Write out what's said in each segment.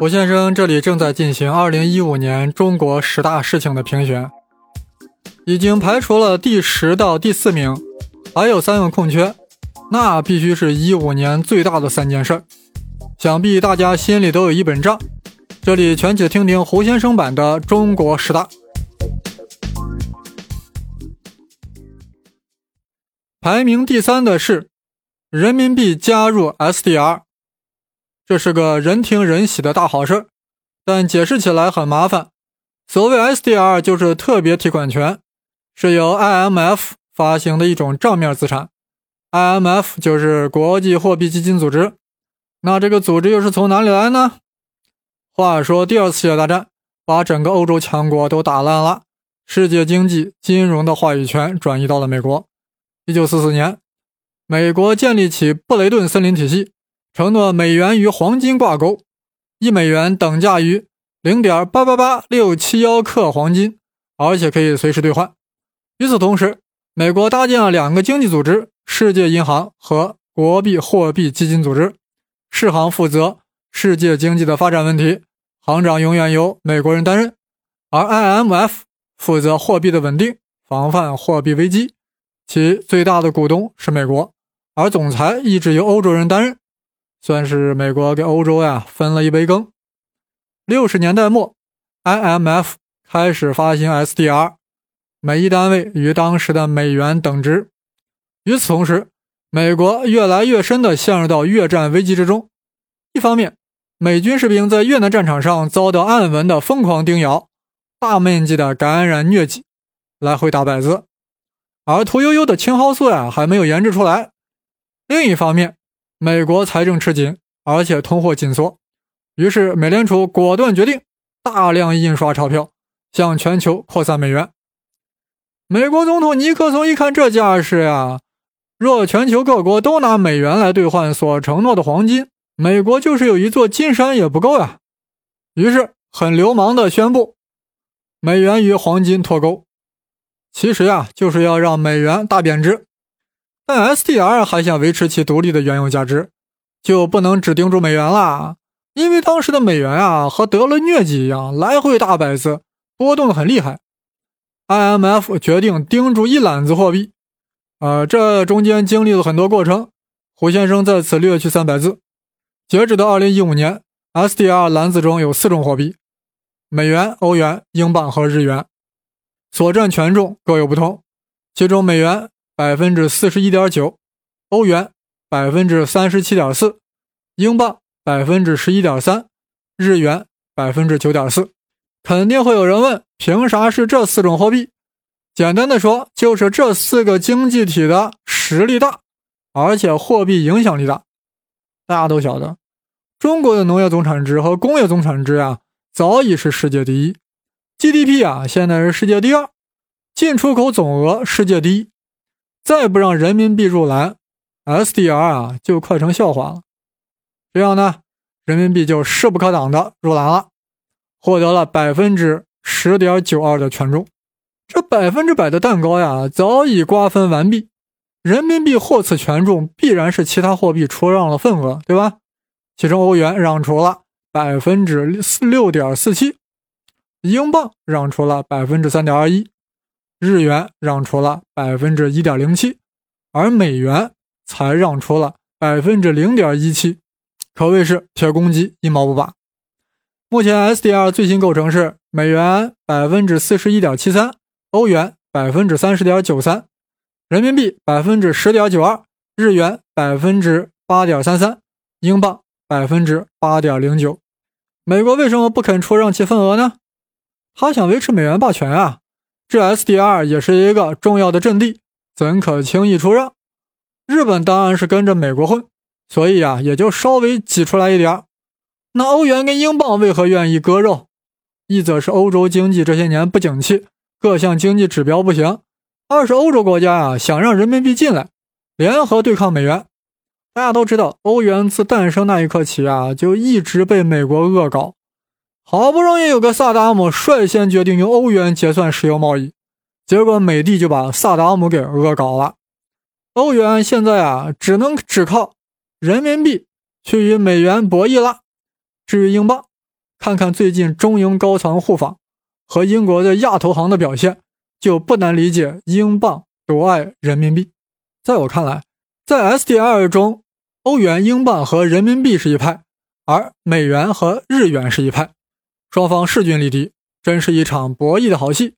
胡先生这里正在进行二零一五年中国十大事情的评选，已经排除了第十到第四名，还有三个空缺，那必须是一五年最大的三件事。想必大家心里都有一本账，这里全且听听胡先生版的中国十大。排名第三的是人民币加入 SDR。这是个人听人喜的大好事，但解释起来很麻烦。所谓 SDR 就是特别提款权，是由 IMF 发行的一种账面资产。IMF 就是国际货币基金组织。那这个组织又是从哪里来呢？话说，第二次世界大战把整个欧洲强国都打烂了，世界经济金融的话语权转移到了美国。一九四四年，美国建立起布雷顿森林体系。承诺美元与黄金挂钩，一美元等价于零点八八八六七幺克黄金，而且可以随时兑换。与此同时，美国搭建了两个经济组织：世界银行和国际货币基金组织。世行负责世界经济的发展问题，行长永远由美国人担任；而 IMF 负责货币的稳定，防范货币危机，其最大的股东是美国，而总裁一直由欧洲人担任。算是美国给欧洲呀分了一杯羹。六十年代末，IMF 开始发行 SDR，每一单位与当时的美元等值。与此同时，美国越来越深地陷入到越战危机之中。一方面，美军士兵在越南战场上遭到暗纹的疯狂叮咬，大面积的感染疟疾，来回打摆子；而屠呦呦的青蒿素呀还没有研制出来。另一方面，美国财政吃紧，而且通货紧缩，于是美联储果断决定大量印刷钞票，向全球扩散美元。美国总统尼克松一看这架势呀，若全球各国都拿美元来兑换所承诺的黄金，美国就是有一座金山也不够呀。于是很流氓的宣布，美元与黄金脱钩。其实呀，就是要让美元大贬值。但 SDR 还想维持其独立的原有价值，就不能只盯住美元了，因为当时的美元啊和得了疟疾一样，来回大摆子，波动的很厉害。IMF 决定盯住一揽子货币，呃，这中间经历了很多过程，胡先生在此略去三百字。截止到二零一五年，SDR 篮子中有四种货币：美元、欧元、英镑和日元，所占权重各有不同，其中美元。百分之四十一点九，欧元百分之三十七点四，英镑百分之十一点三，日元百分之九点四。肯定会有人问，凭啥是这四种货币？简单的说，就是这四个经济体的实力大，而且货币影响力大。大家都晓得，中国的农业总产值和工业总产值啊，早已是世界第一，GDP 啊，现在是世界第二，进出口总额世界第一。再不让人民币入篮，SDR 啊就快成笑话了。这样呢，人民币就势不可挡的入篮了，获得了百分之十点九二的权重。这百分之百的蛋糕呀，早已瓜分完毕。人民币获此权重，必然是其他货币出让了份额，对吧？其中欧元让出了百分之四六点四七，英镑让出了百分之三点二一。日元让出了百分之一点零七，而美元才让出了百分之零点一七，可谓是铁公鸡一毛不拔。目前 SDR 最新构成是美元百分之四十一点七三，欧元百分之三十点九三，人民币百分之十点九二，日元百分之八点三三，英镑百分之八点零九。美国为什么不肯出让其份额呢？他想维持美元霸权啊。这 SDR 也是一个重要的阵地，怎可轻易出让？日本当然是跟着美国混，所以啊，也就稍微挤出来一点那欧元跟英镑为何愿意割肉？一则是欧洲经济这些年不景气，各项经济指标不行；二是欧洲国家啊想让人民币进来，联合对抗美元。大家都知道，欧元自诞生那一刻起啊，就一直被美国恶搞。好不容易有个萨达姆率先决定用欧元结算石油贸易，结果美帝就把萨达姆给恶搞了。欧元现在啊，只能只靠人民币去与美元博弈了。至于英镑，看看最近中英高层互访和英国的亚投行的表现，就不难理解英镑独爱人民币。在我看来，在 SDR 中，欧元、英镑和人民币是一派，而美元和日元是一派，双方势均力敌，真是一场博弈的好戏。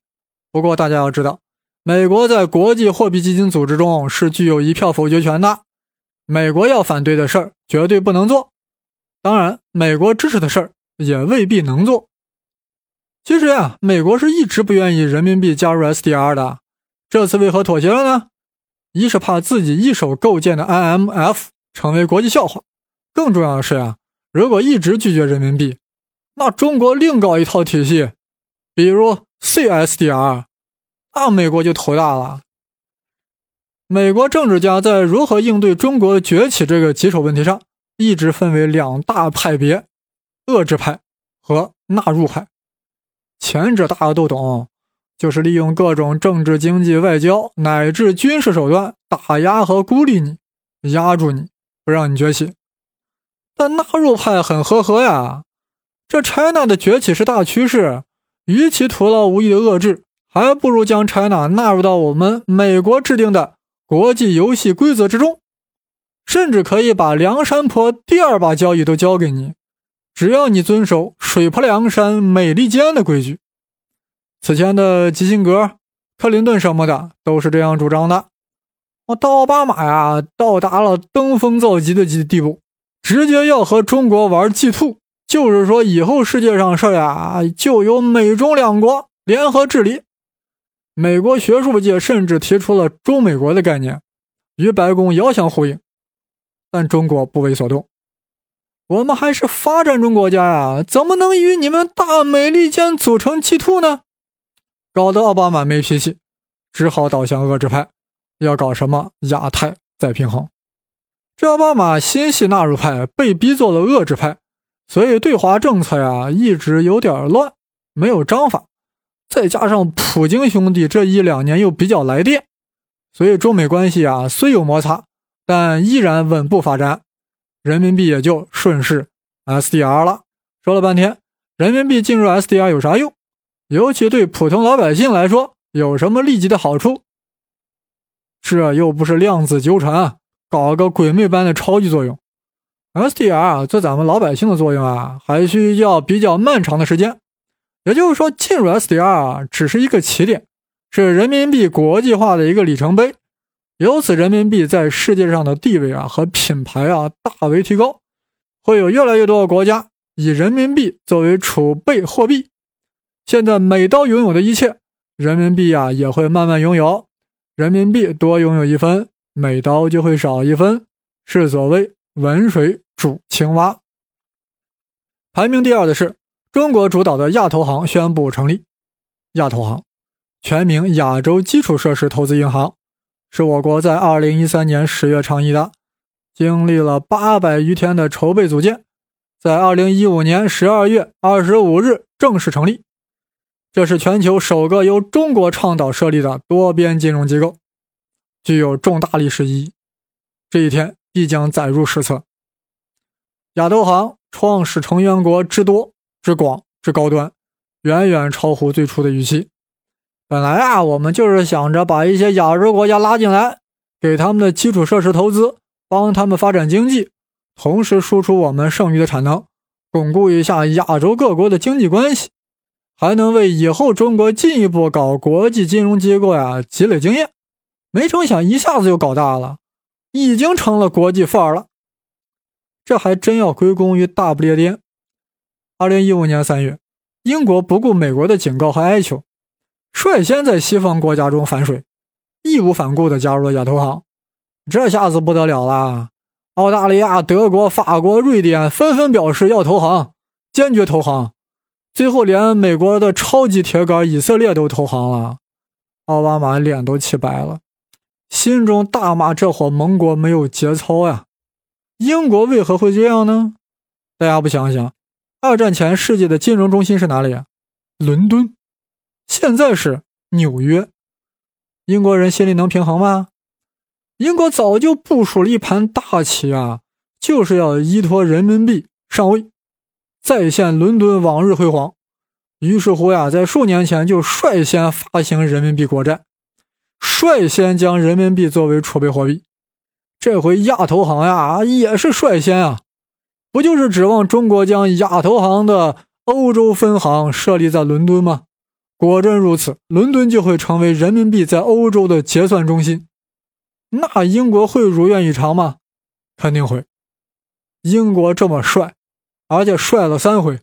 不过大家要知道，美国在国际货币基金组织中是具有一票否决权的，美国要反对的事儿绝对不能做。当然，美国支持的事儿也未必能做。其实呀，美国是一直不愿意人民币加入 SDR 的，这次为何妥协了呢？一是怕自己一手构建的 IMF 成为国际笑话，更重要的是呀，如果一直拒绝人民币，那中国另搞一套体系，比如 CSDR，那美国就头大了。美国政治家在如何应对中国崛起这个棘手问题上，一直分为两大派别：遏制派和纳入派。前者大家都懂。就是利用各种政治、经济、外交乃至军事手段打压和孤立你，压住你，不让你崛起。但纳入派很呵呵呀，这 China 的崛起是大趋势，与其徒劳无益的遏制，还不如将 China 纳入到我们美国制定的国际游戏规则之中，甚至可以把梁山泊第二把交椅都交给你，只要你遵守水泊梁山、美利坚的规矩。此前的基辛格、克林顿什么的都是这样主张的。我到奥巴马呀，到达了登峰造极的地地步，直接要和中国玩 G two，就是说以后世界上事呀，就由美中两国联合治理。美国学术界甚至提出了中美国的概念，与白宫遥相呼应。但中国不为所动，我们还是发展中国家呀，怎么能与你们大美利坚组成 G two 呢？搞得奥巴马没脾气，只好倒向遏制派，要搞什么亚太再平衡。这奥巴马心系纳入派，被逼做了遏制派，所以对华政策呀一直有点乱，没有章法。再加上普京兄弟这一两年又比较来电，所以中美关系啊虽有摩擦，但依然稳步发展，人民币也就顺势 SDR 了。说了半天，人民币进入 SDR 有啥用？尤其对普通老百姓来说，有什么立即的好处？这又不是量子纠缠，搞个鬼魅般的超级作用。SDR 做咱们老百姓的作用啊，还需要比较漫长的时间。也就是说，进入 SDR 只是一个起点，是人民币国际化的一个里程碑。由此，人民币在世界上的地位啊和品牌啊大为提高，会有越来越多的国家以人民币作为储备货币。现在美刀拥有的一切，人民币啊也会慢慢拥有。人民币多拥有一分，美刀就会少一分，是所谓“文水煮青蛙”。排名第二的是中国主导的亚投行宣布成立。亚投行，全名亚洲基础设施投资银行，是我国在二零一三年十月倡议的，经历了八百余天的筹备组建，在二零一五年十二月二十五日正式成立。这是全球首个由中国倡导设立的多边金融机构，具有重大历史意义。这一天必将载入史册。亚投行创始成员国之多、之广、之高端，远远超乎最初的预期。本来啊，我们就是想着把一些亚洲国家拉进来，给他们的基础设施投资，帮他们发展经济，同时输出我们剩余的产能，巩固一下亚洲各国的经济关系。还能为以后中国进一步搞国际金融机构呀积累经验，没成想一下子就搞大了，已经成了国际范儿了。这还真要归功于大不列颠。二零一五年三月，英国不顾美国的警告和哀求，率先在西方国家中反水，义无反顾地加入了亚投行。这下子不得了了，澳大利亚、德国、法国、瑞典纷纷表示要投行，坚决投行。最后，连美国的超级铁杆以色列都投行了，奥巴马脸都气白了，心中大骂这伙盟国没有节操呀！英国为何会这样呢？大家不想想，二战前世界的金融中心是哪里？伦敦，现在是纽约。英国人心里能平衡吗？英国早就部署了一盘大棋啊，就是要依托人民币上位。再现伦敦往日辉煌。于是乎呀，在数年前就率先发行人民币国债，率先将人民币作为储备货币。这回亚投行呀也是率先啊，不就是指望中国将亚投行的欧洲分行设立在伦敦吗？果真如此，伦敦就会成为人民币在欧洲的结算中心。那英国会如愿以偿吗？肯定会。英国这么帅，而且帅了三回。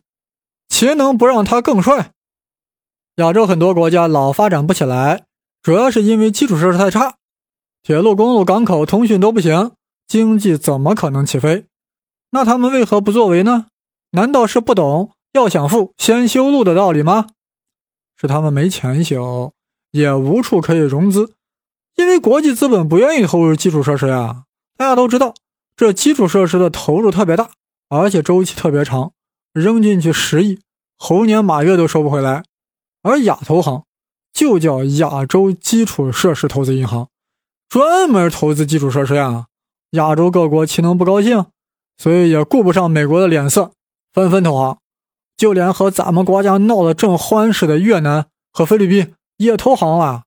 岂能不让他更帅？亚洲很多国家老发展不起来，主要是因为基础设施太差，铁路、公路、港口、通讯都不行，经济怎么可能起飞？那他们为何不作为呢？难道是不懂要想富先修路的道理吗？是他们没钱修，也无处可以融资，因为国际资本不愿意投入基础设施呀。大家都知道，这基础设施的投入特别大，而且周期特别长。扔进去十亿，猴年马月都收不回来。而亚投行就叫亚洲基础设施投资银行，专门投资基础设施呀。亚洲各国岂能不高兴？所以也顾不上美国的脸色，纷纷投行。就连和咱们国家闹得正欢实的越南和菲律宾也投行了。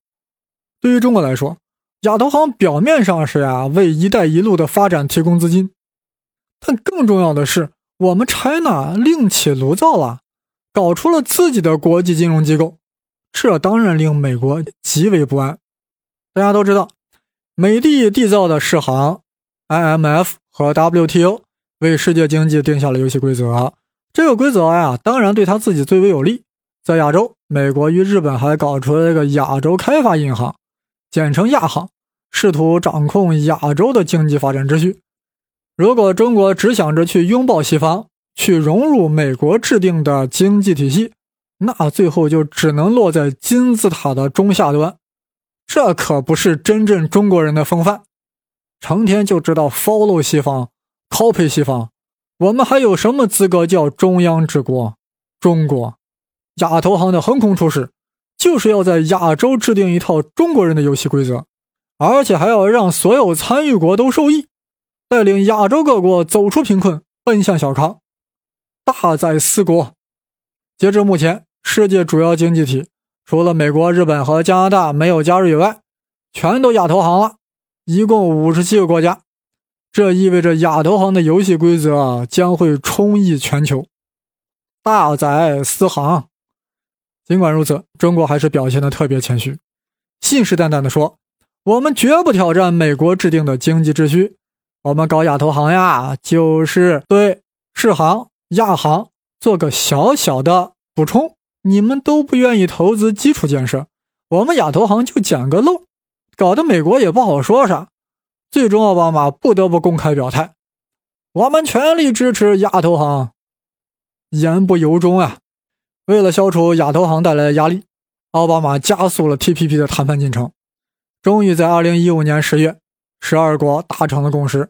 对于中国来说，亚投行表面上是呀为“一带一路”的发展提供资金，但更重要的是。我们 China 另起炉灶了，搞出了自己的国际金融机构，这当然令美国极为不安。大家都知道，美帝缔造的世行 IMF 和 WTO 为世界经济定下了游戏规则。这个规则呀，当然对他自己最为有利。在亚洲，美国与日本还搞出了一个亚洲开发银行，简称亚行，试图掌控亚洲的经济发展秩序。如果中国只想着去拥抱西方，去融入美国制定的经济体系，那最后就只能落在金字塔的中下端。这可不是真正中国人的风范，成天就知道 follow 西方，copy 西方。我们还有什么资格叫中央之国？中国亚投行的横空出世，就是要在亚洲制定一套中国人的游戏规则，而且还要让所有参与国都受益。带领亚洲各国走出贫困，奔向小康，大哉四国。截至目前，世界主要经济体除了美国、日本和加拿大没有加入以外，全都亚投行了，一共五十七个国家。这意味着亚投行的游戏规则将会充溢全球，大宰四行。尽管如此，中国还是表现的特别谦虚，信誓旦旦地说：“我们绝不挑战美国制定的经济秩序。”我们搞亚投行呀，就是对世行、亚行做个小小的补充。你们都不愿意投资基础建设，我们亚投行就捡个漏，搞得美国也不好说啥。最终，奥巴马不得不公开表态：我们全力支持亚投行。言不由衷啊！为了消除亚投行带来的压力，奥巴马加速了 TPP 的谈判进程，终于在2015年10月。十二国达成了共识，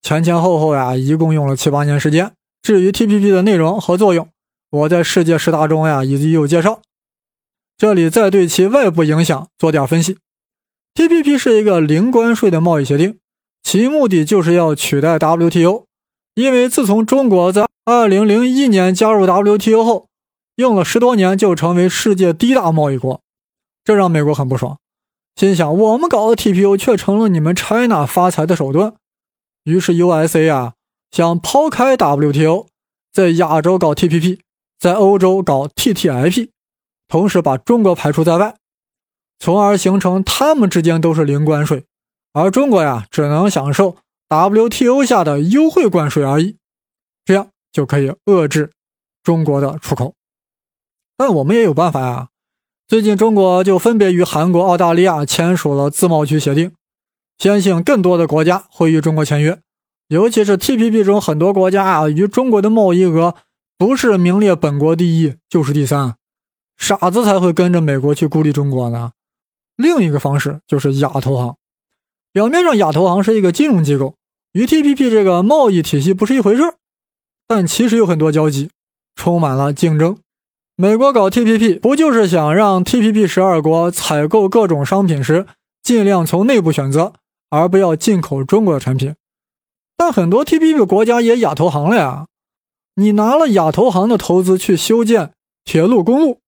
前前后后呀，一共用了七八年时间。至于 TPP 的内容和作用，我在世界十大中呀已经有介绍。这里再对其外部影响做点分析。TPP 是一个零关税的贸易协定，其目的就是要取代 WTO。因为自从中国在二零零一年加入 WTO 后，用了十多年就成为世界第一大贸易国，这让美国很不爽。心想，我们搞的 TPO 却成了你们 China 发财的手段。于是 USA 啊，想抛开 WTO，在亚洲搞 TPP，在欧洲搞 TTIP，同时把中国排除在外，从而形成他们之间都是零关税，而中国呀，只能享受 WTO 下的优惠关税而已。这样就可以遏制中国的出口。但我们也有办法呀。最近，中国就分别与韩国、澳大利亚签署了自贸区协定，相信更多的国家会与中国签约。尤其是 TPP 中很多国家啊，与中国的贸易额不是名列本国第一，就是第三。傻子才会跟着美国去孤立中国呢。另一个方式就是亚投行，表面上亚投行是一个金融机构，与 TPP 这个贸易体系不是一回事但其实有很多交集，充满了竞争。美国搞 TPP 不就是想让 TPP 十二国采购各种商品时尽量从内部选择，而不要进口中国的产品？但很多 TPP 国家也亚投行了呀。你拿了亚投行的投资去修建铁路、公路，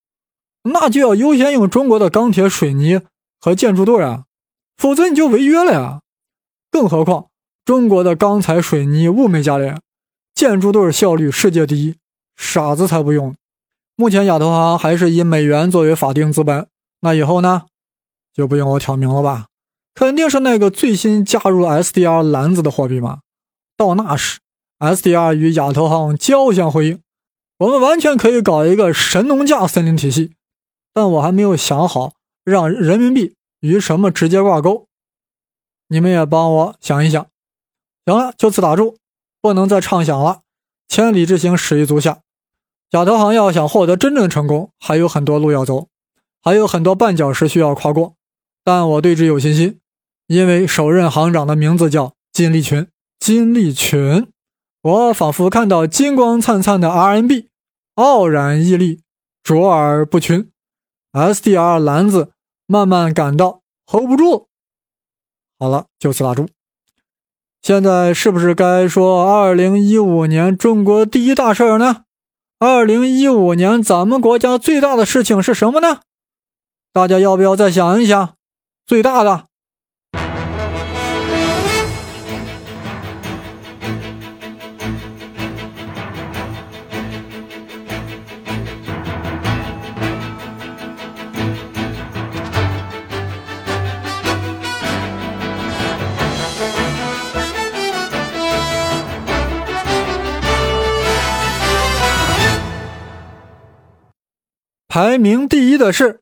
那就要优先用中国的钢铁、水泥和建筑队啊，否则你就违约了呀。更何况中国的钢材、水泥物美价廉，建筑队效率世界第一，傻子才不用。目前亚投行还是以美元作为法定资本，那以后呢，就不用我挑明了吧？肯定是那个最新加入 SDR 篮子的货币嘛。到那时，SDR 与亚投行交相辉映，我们完全可以搞一个神农架森林体系。但我还没有想好让人民币与什么直接挂钩，你们也帮我想一想。行了，就此打住，不能再畅想了。千里之行，始于足下。亚投行要想获得真正的成功，还有很多路要走，还有很多绊脚石需要跨过。但我对之有信心，因为首任行长的名字叫金立群。金立群，我仿佛看到金光灿灿的 RMB，傲然屹立，卓尔不群。SDR 篮子慢慢感到 hold 不住。好了，就此打住。现在是不是该说2015年中国第一大事儿呢？2015年咱们国家最大的事情是什么呢？大家要不要再想一想？最大的。排名第一的是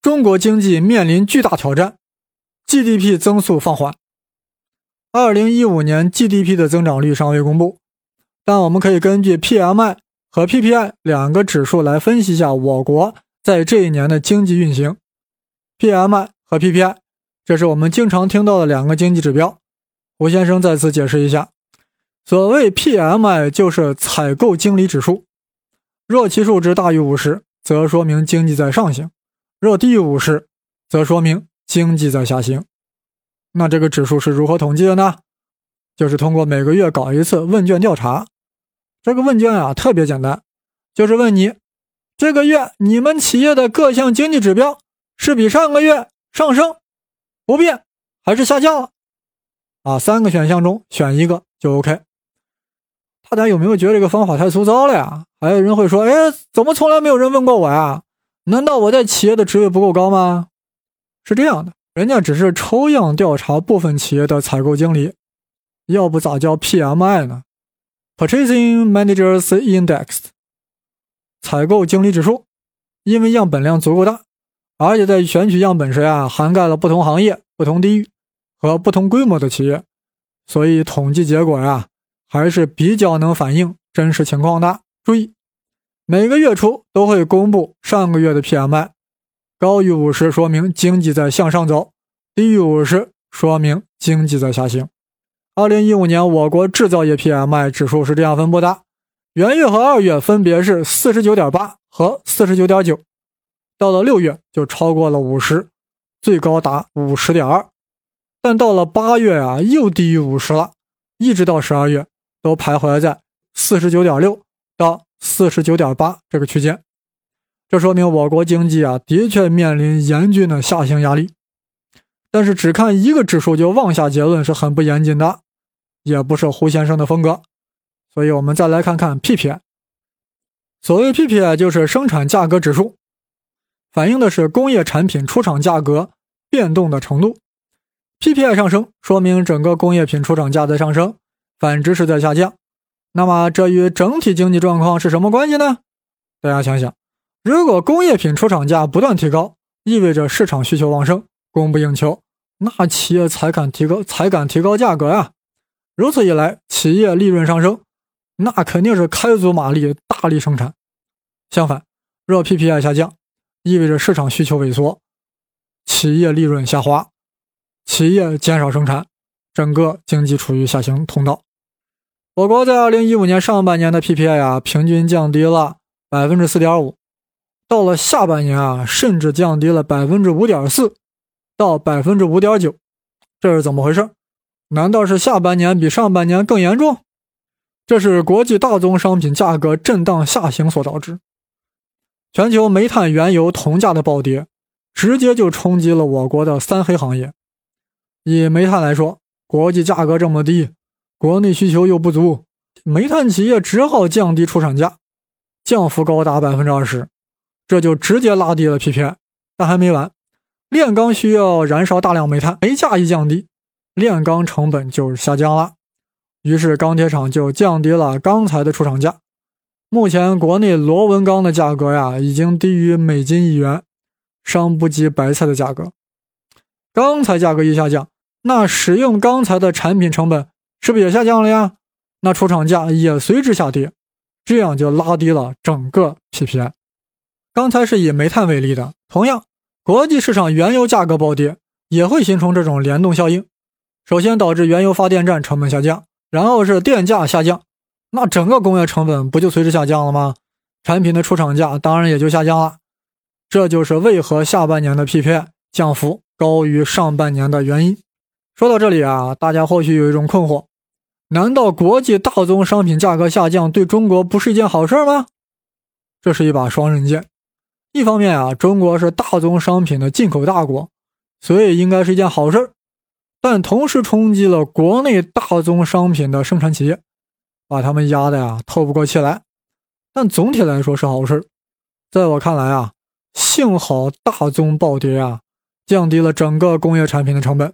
中国经济面临巨大挑战，GDP 增速放缓。二零一五年 GDP 的增长率尚未公布，但我们可以根据 PMI 和 PPI 两个指数来分析一下我国在这一年的经济运行。PMI 和 PPI，这是我们经常听到的两个经济指标。胡先生再次解释一下，所谓 PMI 就是采购经理指数，若其数值大于五十。则说明经济在上行，若第五十，则说明经济在下行。那这个指数是如何统计的呢？就是通过每个月搞一次问卷调查。这个问卷啊特别简单，就是问你这个月你们企业的各项经济指标是比上个月上升、不变还是下降了？啊，三个选项中选一个就 OK。大家有没有觉得这个方法太粗糙了呀？还有人会说：“哎，怎么从来没有人问过我呀？难道我在企业的职位不够高吗？”是这样的，人家只是抽样调查部分企业的采购经理，要不咋叫 PMI 呢？Purchasing Managers Index，采购经理指数。因为样本量足够大，而且在选取样本时啊，涵盖了不同行业、不同地域和不同规模的企业，所以统计结果呀，还是比较能反映真实情况的。注意，每个月初都会公布上个月的 PMI，高于五十说明经济在向上走，低于五十说明经济在下行。二零一五年我国制造业 PMI 指数是这样分布的：元月和二月分别是四十九点八和四十九点九，到了六月就超过了五十，最高达五十点二，但到了八月啊又低于五十了，一直到十二月都徘徊在四十九点六。到四十九点八这个区间，这说明我国经济啊的确面临严峻的下行压力。但是只看一个指数就妄下结论是很不严谨的，也不是胡先生的风格。所以，我们再来看看 PPI。所谓 PPI 就是生产价格指数，反映的是工业产品出厂价格变动的程度。PPI 上升，说明整个工业品出厂价在上升；反之是在下降。那么这与整体经济状况是什么关系呢？大家想想，如果工业品出厂价不断提高，意味着市场需求旺盛，供不应求，那企业才敢提高，才敢提高价格呀。如此一来，企业利润上升，那肯定是开足马力，大力生产。相反，若 PPI 下降，意味着市场需求萎缩，企业利润下滑，企业减少生产，整个经济处于下行通道。我国在二零一五年上半年的 PPI 啊，平均降低了百分之四点五，到了下半年啊，甚至降低了百分之五点四到百分之五点九，这是怎么回事？难道是下半年比上半年更严重？这是国际大宗商品价格震荡下行所导致。全球煤炭、原油铜价的暴跌，直接就冲击了我国的三黑行业。以煤炭来说，国际价格这么低，国内需求又不足，煤炭企业只好降低出厂价，降幅高达百分之二十，这就直接拉低了 PPI。但还没完，炼钢需要燃烧大量煤炭，煤价一降低，炼钢成本就下降了，于是钢铁厂就降低了钢材的出厂价。目前国内螺纹钢的价格呀，已经低于每斤一元，尚不及白菜的价格。钢材价格一下降，那使用钢材的产品成本是不是也下降了呀？那出厂价也随之下跌，这样就拉低了整个 PPI。刚才是以煤炭为例的，同样，国际市场原油价格暴跌也会形成这种联动效应。首先导致原油发电站成本下降，然后是电价下降。那整个工业成本不就随之下降了吗？产品的出厂价当然也就下降了。这就是为何下半年的 PPI 降幅高于上半年的原因。说到这里啊，大家或许有一种困惑：难道国际大宗商品价格下降对中国不是一件好事吗？这是一把双刃剑。一方面啊，中国是大宗商品的进口大国，所以应该是一件好事但同时冲击了国内大宗商品的生产企业。把他们压的呀透不过气来，但总体来说是好事在我看来啊，幸好大宗暴跌啊，降低了整个工业产品的成本，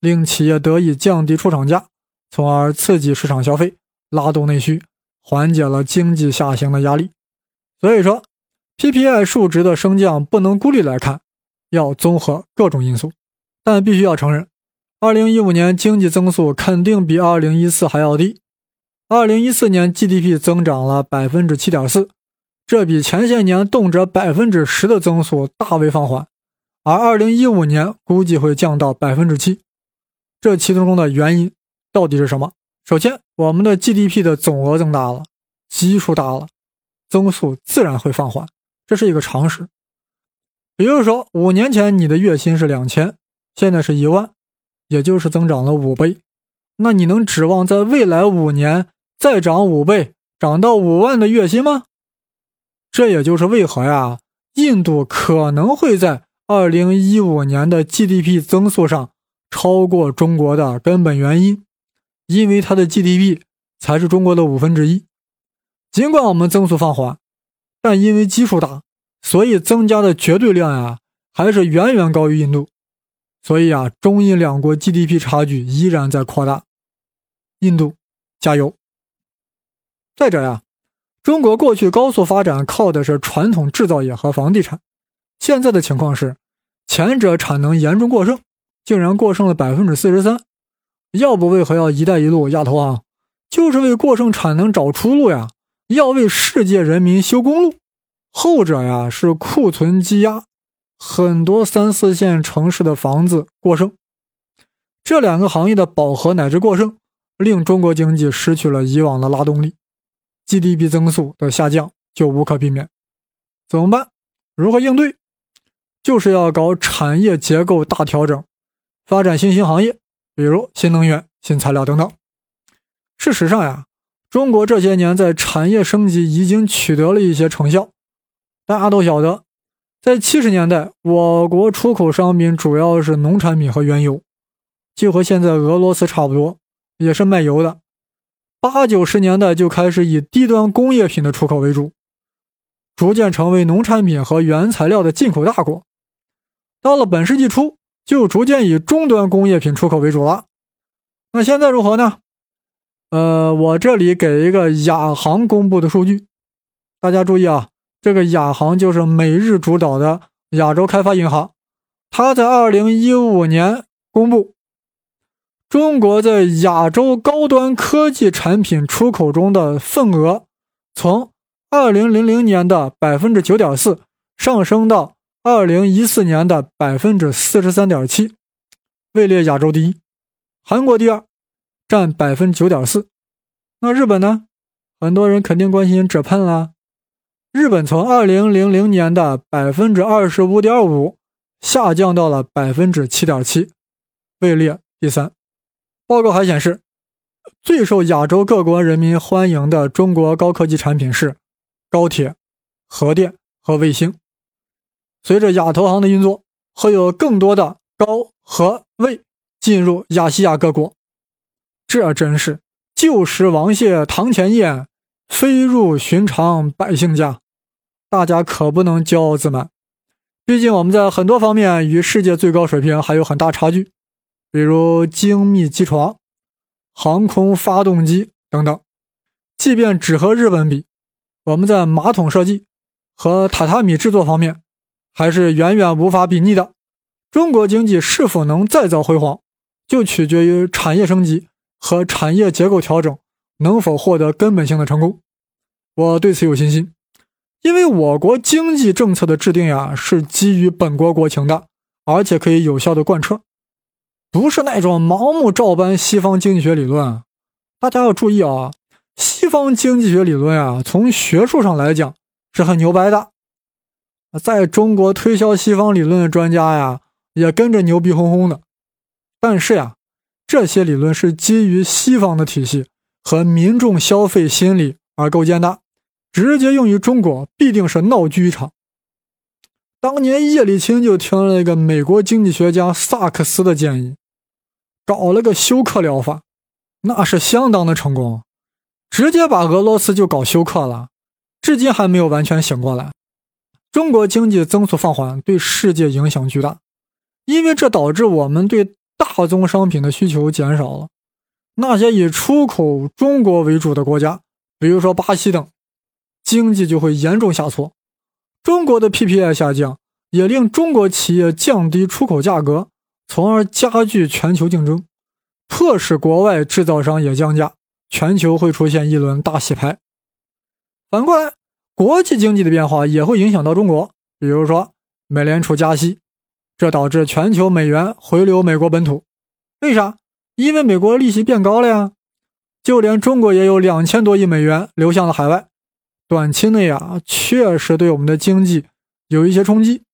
令企业得以降低出厂价，从而刺激市场消费，拉动内需，缓解了经济下行的压力。所以说，PPI 数值的升降不能孤立来看，要综合各种因素。但必须要承认，2015年经济增速肯定比2014还要低。二零一四年 GDP 增长了百分之七点四，这比前些年动辄百分之十的增速大为放缓，而二零一五年估计会降到百分之七。这其中的原因到底是什么？首先，我们的 GDP 的总额增大了，基数大了，增速自然会放缓，这是一个常识。比如说，五年前你的月薪是两千，现在是一万，也就是增长了五倍，那你能指望在未来五年？再涨五倍，涨到五万的月薪吗？这也就是为何呀，印度可能会在二零一五年的 GDP 增速上超过中国的根本原因，因为它的 GDP 才是中国的五分之一。尽管我们增速放缓，但因为基数大，所以增加的绝对量呀，还是远远高于印度。所以啊，中印两国 GDP 差距依然在扩大。印度，加油！再者呀，中国过去高速发展靠的是传统制造业和房地产，现在的情况是，前者产能严重过剩，竟然过剩了百分之四十三。要不为何要“一带一路”压头行？就是为过剩产能找出路呀，要为世界人民修公路。后者呀是库存积压，很多三四线城市的房子过剩。这两个行业的饱和乃至过剩，令中国经济失去了以往的拉动力。GDP 增速的下降就无可避免，怎么办？如何应对？就是要搞产业结构大调整，发展新兴行业，比如新能源、新材料等等。事实上呀，中国这些年在产业升级已经取得了一些成效。大家都晓得，在七十年代，我国出口商品主要是农产品和原油，就和现在俄罗斯差不多，也是卖油的。八九十年代就开始以低端工业品的出口为主，逐渐成为农产品和原材料的进口大国。到了本世纪初，就逐渐以中端工业品出口为主了。那现在如何呢？呃，我这里给一个亚行公布的数据，大家注意啊，这个亚行就是美日主导的亚洲开发银行，它在二零一五年公布。中国在亚洲高端科技产品出口中的份额，从二零零零年的百分之九点四上升到二零一四年的百分之四十三点七，位列亚洲第一。韩国第二，占百分之九点四。那日本呢？很多人肯定关心浙喷啦。日本从二零零零年的百分之二十五点五下降到了百分之七点七，位列第三。报告还显示，最受亚洲各国人民欢迎的中国高科技产品是高铁、核电和卫星。随着亚投行的运作，会有更多的高和位进入亚细亚各国。这真是旧时王谢堂前燕，飞入寻常百姓家。大家可不能骄傲自满，毕竟我们在很多方面与世界最高水平还有很大差距，比如精密机床。航空发动机等等，即便只和日本比，我们在马桶设计和榻榻米制作方面还是远远无法比拟的。中国经济是否能再造辉煌，就取决于产业升级和产业结构调整能否获得根本性的成功。我对此有信心，因为我国经济政策的制定呀，是基于本国国情的，而且可以有效的贯彻。不是那种盲目照搬西方经济学理论，大家要注意啊！西方经济学理论啊，从学术上来讲是很牛掰的，在中国推销西方理论的专家呀，也跟着牛逼哄哄的。但是呀，这些理论是基于西方的体系和民众消费心理而构建的，直接用于中国必定是闹剧一场。当年叶利钦就听了一个美国经济学家萨克斯的建议，搞了个休克疗法，那是相当的成功，直接把俄罗斯就搞休克了，至今还没有完全醒过来。中国经济增速放缓对世界影响巨大，因为这导致我们对大宗商品的需求减少了。那些以出口中国为主的国家，比如说巴西等，经济就会严重下挫。中国的 PPI 下降，也令中国企业降低出口价格，从而加剧全球竞争，迫使国外制造商也降价，全球会出现一轮大洗牌。反过来，国际经济的变化也会影响到中国，比如说美联储加息，这导致全球美元回流美国本土。为啥？因为美国利息变高了呀。就连中国也有两千多亿美元流向了海外。短期内啊，确实对我们的经济有一些冲击，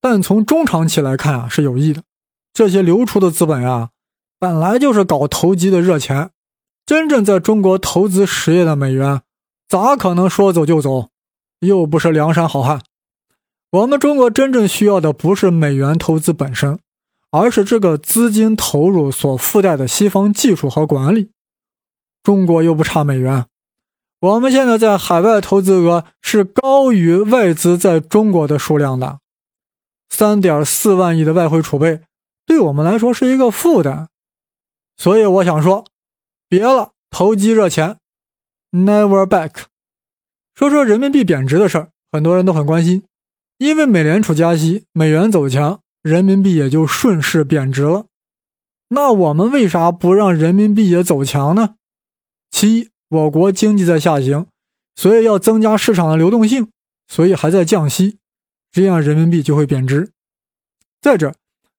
但从中长期来看啊，是有益的。这些流出的资本啊，本来就是搞投机的热钱，真正在中国投资实业的美元，咋可能说走就走？又不是梁山好汉。我们中国真正需要的不是美元投资本身，而是这个资金投入所附带的西方技术和管理。中国又不差美元。我们现在在海外投资额是高于外资在中国的数量的，三点四万亿的外汇储备对我们来说是一个负担，所以我想说，别了，投机热钱，never back。说说人民币贬值的事儿，很多人都很关心，因为美联储加息，美元走强，人民币也就顺势贬值了。那我们为啥不让人民币也走强呢？其一。我国经济在下行，所以要增加市场的流动性，所以还在降息，这样人民币就会贬值。再者，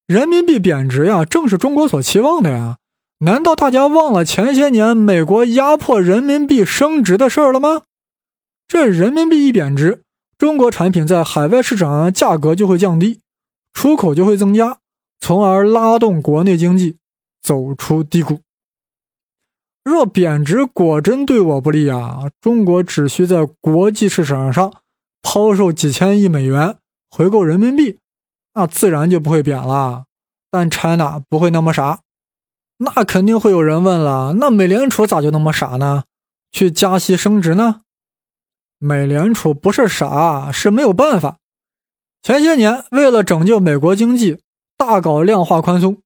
人民币贬值呀，正是中国所期望的呀。难道大家忘了前些年美国压迫人民币升值的事儿了吗？这人民币一贬值，中国产品在海外市场上价格就会降低，出口就会增加，从而拉动国内经济走出低谷。若贬值果真对我不利啊，中国只需在国际市场上抛售几千亿美元回购人民币，那自然就不会贬了。但 China 不会那么傻，那肯定会有人问了：那美联储咋就那么傻呢？去加息升值呢？美联储不是傻，是没有办法。前些年为了拯救美国经济，大搞量化宽松，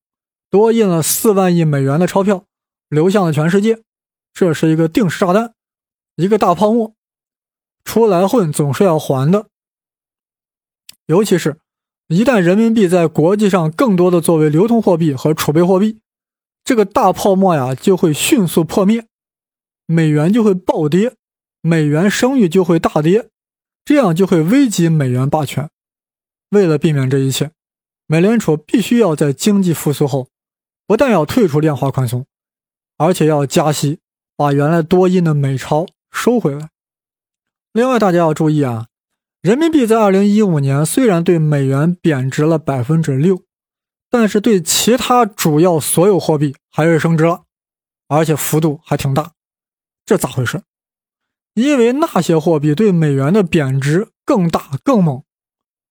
多印了四万亿美元的钞票。流向了全世界，这是一个定时炸弹，一个大泡沫，出来混总是要还的。尤其是，一旦人民币在国际上更多的作为流通货币和储备货币，这个大泡沫呀就会迅速破灭，美元就会暴跌，美元声誉就会大跌，这样就会危及美元霸权。为了避免这一切，美联储必须要在经济复苏后，不但要退出量化宽松。而且要加息，把原来多印的美钞收回来。另外，大家要注意啊，人民币在二零一五年虽然对美元贬值了百分之六，但是对其他主要所有货币还是升值了。而且幅度还挺大，这咋回事？因为那些货币对美元的贬值更大更猛，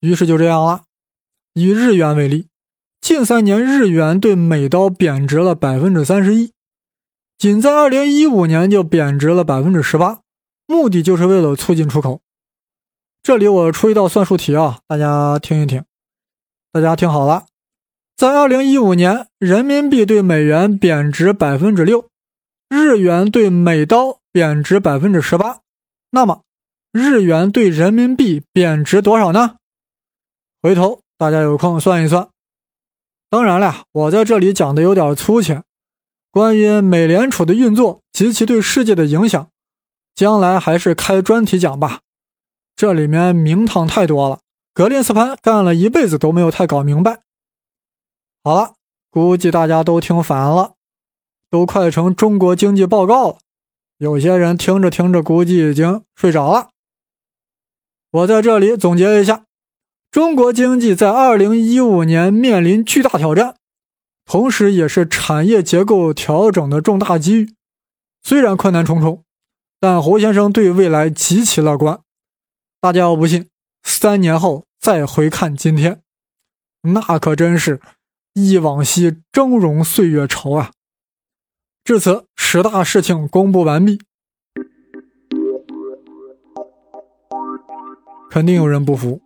于是就这样了。以日元为例，近三年日元对美刀贬值了百分之三十一，仅在二零一五年就贬值了百分之十八，目的就是为了促进出口。这里我出一道算术题啊，大家听一听。大家听好了，在二零一五年，人民币对美元贬值百分之六，日元对美刀贬值百分之十八。那么，日元对人民币贬值多少呢？回头大家有空算一算。当然了，我在这里讲的有点粗浅，关于美联储的运作及其对世界的影响，将来还是开专题讲吧。这里面名堂太多了，格林斯潘干了一辈子都没有太搞明白。好了，估计大家都听烦了，都快成中国经济报告了。有些人听着听着，估计已经睡着了。我在这里总结一下：中国经济在2015年面临巨大挑战，同时也是产业结构调整的重大机遇。虽然困难重重，但胡先生对未来极其乐观。大家要不信，三年后再回看今天，那可真是忆往昔峥嵘岁月稠啊！至此，十大事情公布完毕。肯定有人不服，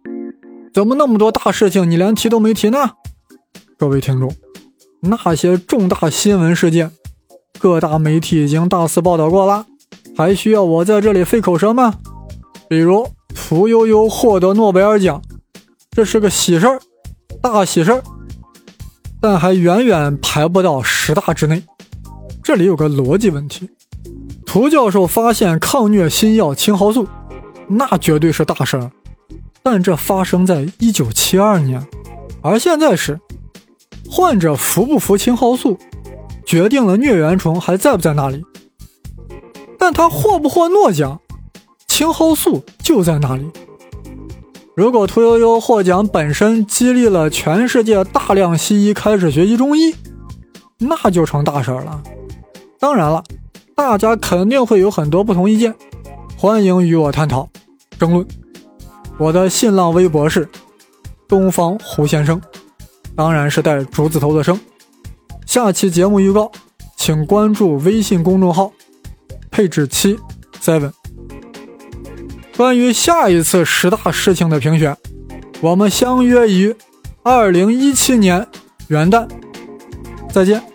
怎么那么多大事情你连提都没提呢？各位听众，那些重大新闻事件，各大媒体已经大肆报道过了，还需要我在这里费口舌吗？比如。屠呦呦获得诺贝尔奖，这是个喜事儿，大喜事儿，但还远远排不到十大之内。这里有个逻辑问题：涂教授发现抗疟新药青蒿素，那绝对是大事儿，但这发生在一九七二年，而现在是患者服不服青蒿素，决定了疟原虫还在不在那里，但他获不获诺奖？青蒿素就在那里。如果屠呦呦获奖本身激励了全世界大量西医开始学习中医，那就成大事儿了。当然了，大家肯定会有很多不同意见，欢迎与我探讨争论。我的新浪微博是东方胡先生，当然是带竹字头的生。下期节目预告，请关注微信公众号配置七 seven。关于下一次十大事情的评选，我们相约于二零一七年元旦，再见。